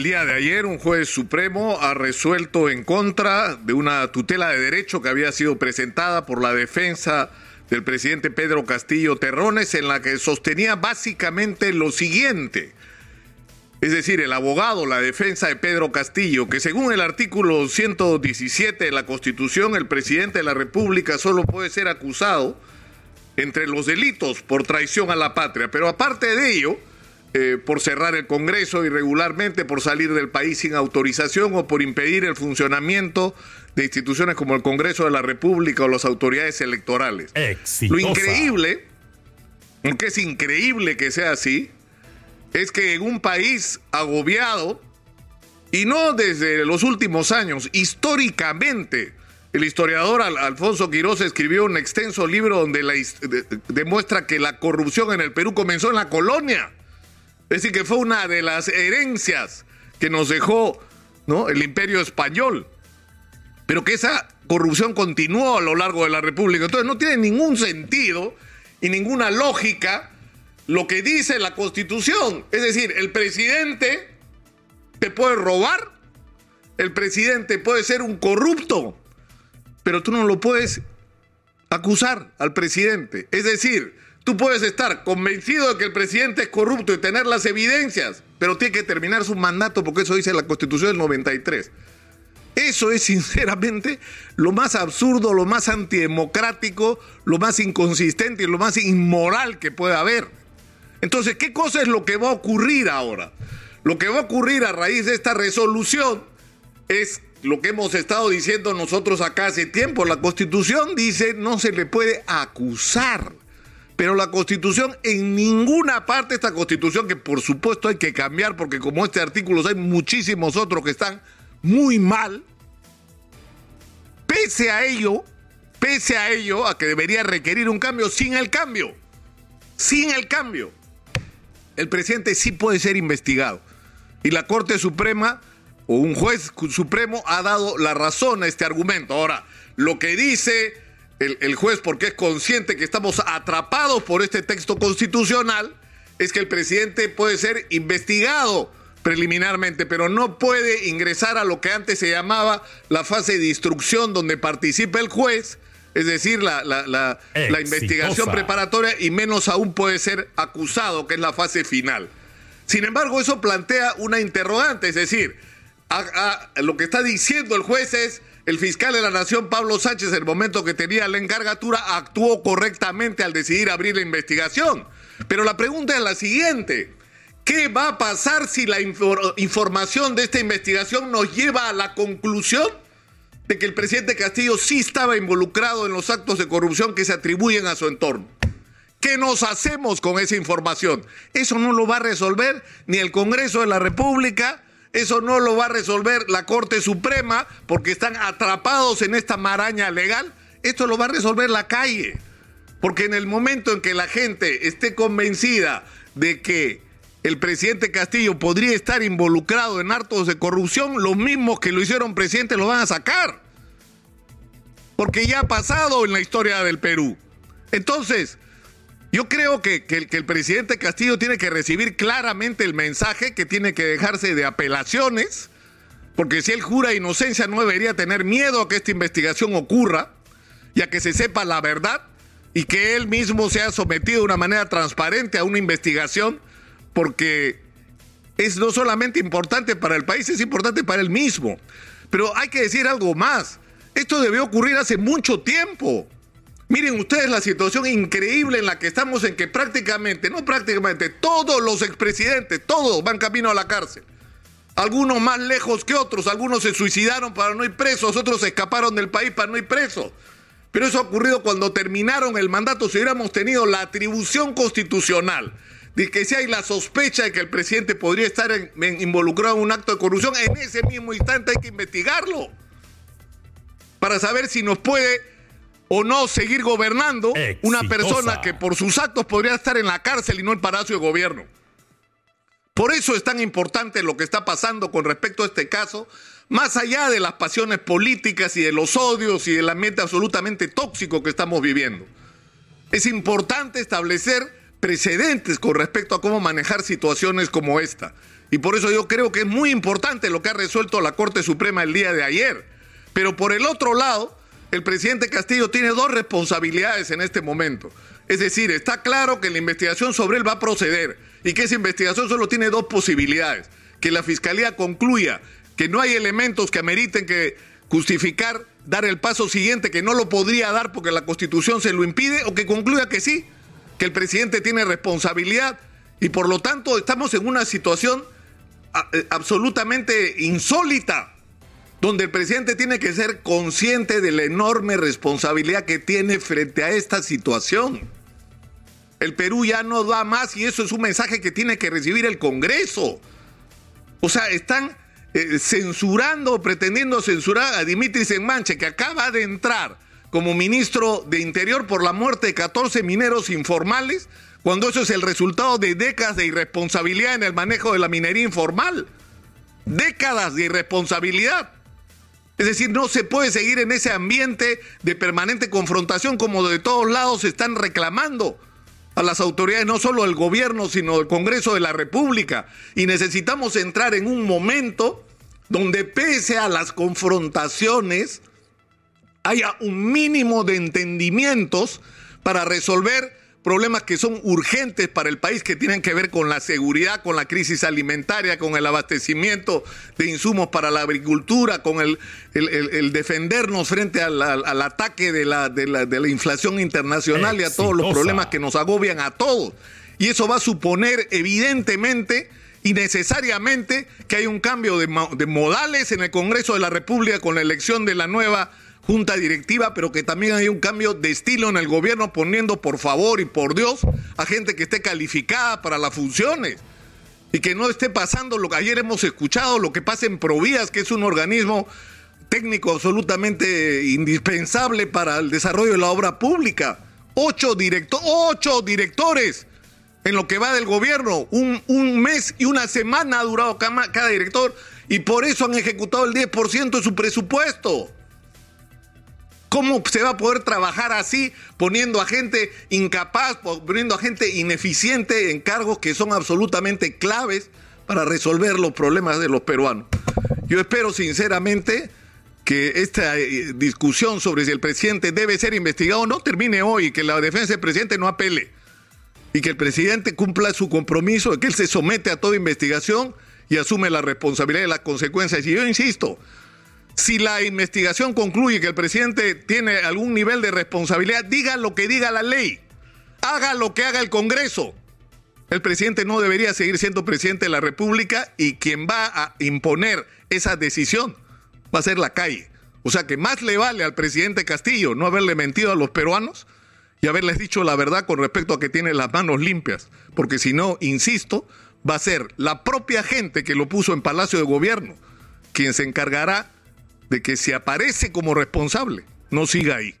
el día de ayer un juez supremo ha resuelto en contra de una tutela de derecho que había sido presentada por la defensa del presidente Pedro Castillo Terrones en la que sostenía básicamente lo siguiente. Es decir, el abogado, la defensa de Pedro Castillo, que según el artículo 117 de la Constitución, el presidente de la República solo puede ser acusado entre los delitos por traición a la patria. Pero aparte de ello, eh, por cerrar el Congreso irregularmente, por salir del país sin autorización o por impedir el funcionamiento de instituciones como el Congreso de la República o las autoridades electorales. Lo increíble, aunque es increíble que sea así, es que en un país agobiado, y no desde los últimos años, históricamente, el historiador Alfonso Quiroz escribió un extenso libro donde demuestra que la corrupción en el Perú comenzó en la colonia. Es decir, que fue una de las herencias que nos dejó el imperio español. Pero que esa corrupción continuó a lo largo de la República. Entonces no tiene ningún sentido y ninguna lógica lo que dice la Constitución. Es decir, el presidente te puede robar, el presidente puede ser un corrupto, pero tú no lo puedes acusar al presidente. Es decir, tú puedes estar convencido de que el presidente es corrupto y tener las evidencias, pero tiene que terminar su mandato porque eso dice la Constitución del 93. Eso es sinceramente lo más absurdo, lo más antidemocrático, lo más inconsistente y lo más inmoral que puede haber. Entonces, ¿qué cosa es lo que va a ocurrir ahora? Lo que va a ocurrir a raíz de esta resolución es lo que hemos estado diciendo nosotros acá hace tiempo. La constitución dice no se le puede acusar. Pero la constitución en ninguna parte, esta constitución que por supuesto hay que cambiar porque como este artículo hay muchísimos otros que están muy mal, pese a ello, pese a ello, a que debería requerir un cambio, sin el cambio, sin el cambio el presidente sí puede ser investigado. Y la Corte Suprema o un juez supremo ha dado la razón a este argumento. Ahora, lo que dice el, juez, porque es consciente que estamos atrapados por este texto constitucional, es que el presidente puede ser investigado preliminarmente, pero no puede ingresar a lo que antes se llamaba la fase de instrucción donde participa el juez es decir, la, la, investigación preparatoria y menos aún puede ser acusado, que es la fase final. Sin embargo, eso plantea una interrogante, es decir, lo que está diciendo el juez es, el fiscal de la Nación, Pablo Sánchez, en el momento que tenía la encargatura, actuó correctamente al decidir abrir la investigación. Pero la pregunta es la siguiente. ¿Qué va a pasar si la información de esta investigación nos lleva a la conclusión de que el presidente Castillo sí estaba involucrado en los actos de corrupción que se atribuyen a su entorno. ¿Qué nos hacemos con esa información? Eso no lo va a resolver ni el Congreso de la República, eso no lo va a resolver la Corte Suprema porque están atrapados en esta maraña legal. Esto lo va a resolver la calle. Porque en el momento en que la gente esté convencida de que el presidente Castillo podría estar involucrado en actos de corrupción, los mismos que lo hicieron presidente lo van a sacar. Porque ya ha pasado en la historia del Perú. Entonces, yo creo que, que, el presidente Castillo tiene que recibir claramente el mensaje que tiene que dejarse de apelaciones, porque si él jura inocencia no debería tener miedo a que esta investigación ocurra y a que se sepa la verdad y que él mismo sea sometido de una manera transparente a una investigación porque es no solamente importante para el país, es importante para él mismo. Pero hay que decir algo más. Esto debió ocurrir hace mucho tiempo. Miren ustedes la situación increíble en la que estamos, en que prácticamente, no prácticamente, todos los expresidentes, todos van camino a la cárcel. Algunos más lejos que otros, algunos se suicidaron para no ir presos, otros escaparon del país para no ir presos. Pero eso ha ocurrido cuando terminaron el mandato, si hubiéramos tenido la atribución constitucional de que si hay la sospecha de que el presidente podría estar involucrado en un acto de corrupción, en ese mismo instante hay que investigarlo para saber si nos puede o no seguir gobernando una persona que por sus actos podría estar en la cárcel y no en Palacio de Gobierno. Por eso es tan importante lo que está pasando con respecto a este caso, más allá de las pasiones políticas y de los odios y del ambiente absolutamente tóxico que estamos viviendo. Es importante establecer precedentes con respecto a cómo manejar situaciones como esta. Y por eso yo creo que es muy importante lo que ha resuelto la Corte Suprema el día de ayer. Pero por el otro lado, el presidente Castillo tiene dos responsabilidades en este momento. Es decir, está claro que la investigación sobre él va a proceder y que esa investigación solo tiene dos posibilidades. Que la Fiscalía concluya que no hay elementos que ameriten que justificar dar el paso siguiente, que no lo podría dar porque la Constitución se lo impide, o que concluya que sí, que el presidente tiene responsabilidad y por lo tanto estamos en una situación eh, absolutamente insólita donde el presidente tiene que ser consciente de la enorme responsabilidad que tiene frente a esta situación. El Perú ya no da más y eso es un mensaje que tiene que recibir el Congreso. O sea, están eh, censurando, pretendiendo censurar a Dimitris Enmanche, que acaba de entrar como ministro de Interior por la muerte de 14 mineros informales, cuando eso es el resultado de décadas de irresponsabilidad en el manejo de la minería informal. Décadas de irresponsabilidad. Es decir, no se puede seguir en ese ambiente de permanente confrontación como de todos lados se están reclamando a las autoridades, no solo el gobierno, sino el Congreso de la República. Y necesitamos entrar en un momento donde pese a las confrontaciones haya un mínimo de entendimientos para resolver problemas que son urgentes para el país, que tienen que ver con la seguridad, con la crisis alimentaria, con el abastecimiento de insumos para la agricultura, con el, el, defendernos frente al, ataque de la, de, la, de la, inflación internacional y a todos los problemas que nos agobian a todos. Y eso va a suponer evidentemente y necesariamente que hay un cambio de, de modales en el Congreso de la República con la elección de la nueva junta directiva, pero que también hay un cambio de estilo en el gobierno poniendo por favor y por Dios a gente que esté calificada para las funciones y que no esté pasando lo que ayer hemos escuchado, lo que pasa en Provías, que es un organismo técnico absolutamente indispensable para el desarrollo de la obra pública. Ocho, directo ocho directores en lo que va del gobierno. Un, un, mes y una semana ha durado cada, cada director y por eso han ejecutado el 10% de su presupuesto. ¿Cómo se va a poder trabajar así poniendo a gente incapaz, poniendo a gente ineficiente en cargos que son absolutamente claves para resolver los problemas de los peruanos? Yo espero sinceramente que esta eh, discusión sobre si el presidente debe ser investigado no termine hoy, que la defensa del presidente no apele y que el presidente cumpla su compromiso de que él se somete a toda investigación y asume la responsabilidad y las consecuencias. Y yo insisto, si la investigación concluye que el presidente tiene algún nivel de responsabilidad, diga lo que diga la ley, haga lo que haga el Congreso. El presidente no debería seguir siendo presidente de la República y quien va a imponer esa decisión va a ser la calle. O sea que más le vale al presidente Castillo no haberle mentido a los peruanos y haberles dicho la verdad con respecto a que tiene las manos limpias, porque si no, insisto, va a ser la propia gente que lo puso en Palacio de Gobierno quien se encargará de que si aparece como responsable, no siga ahí.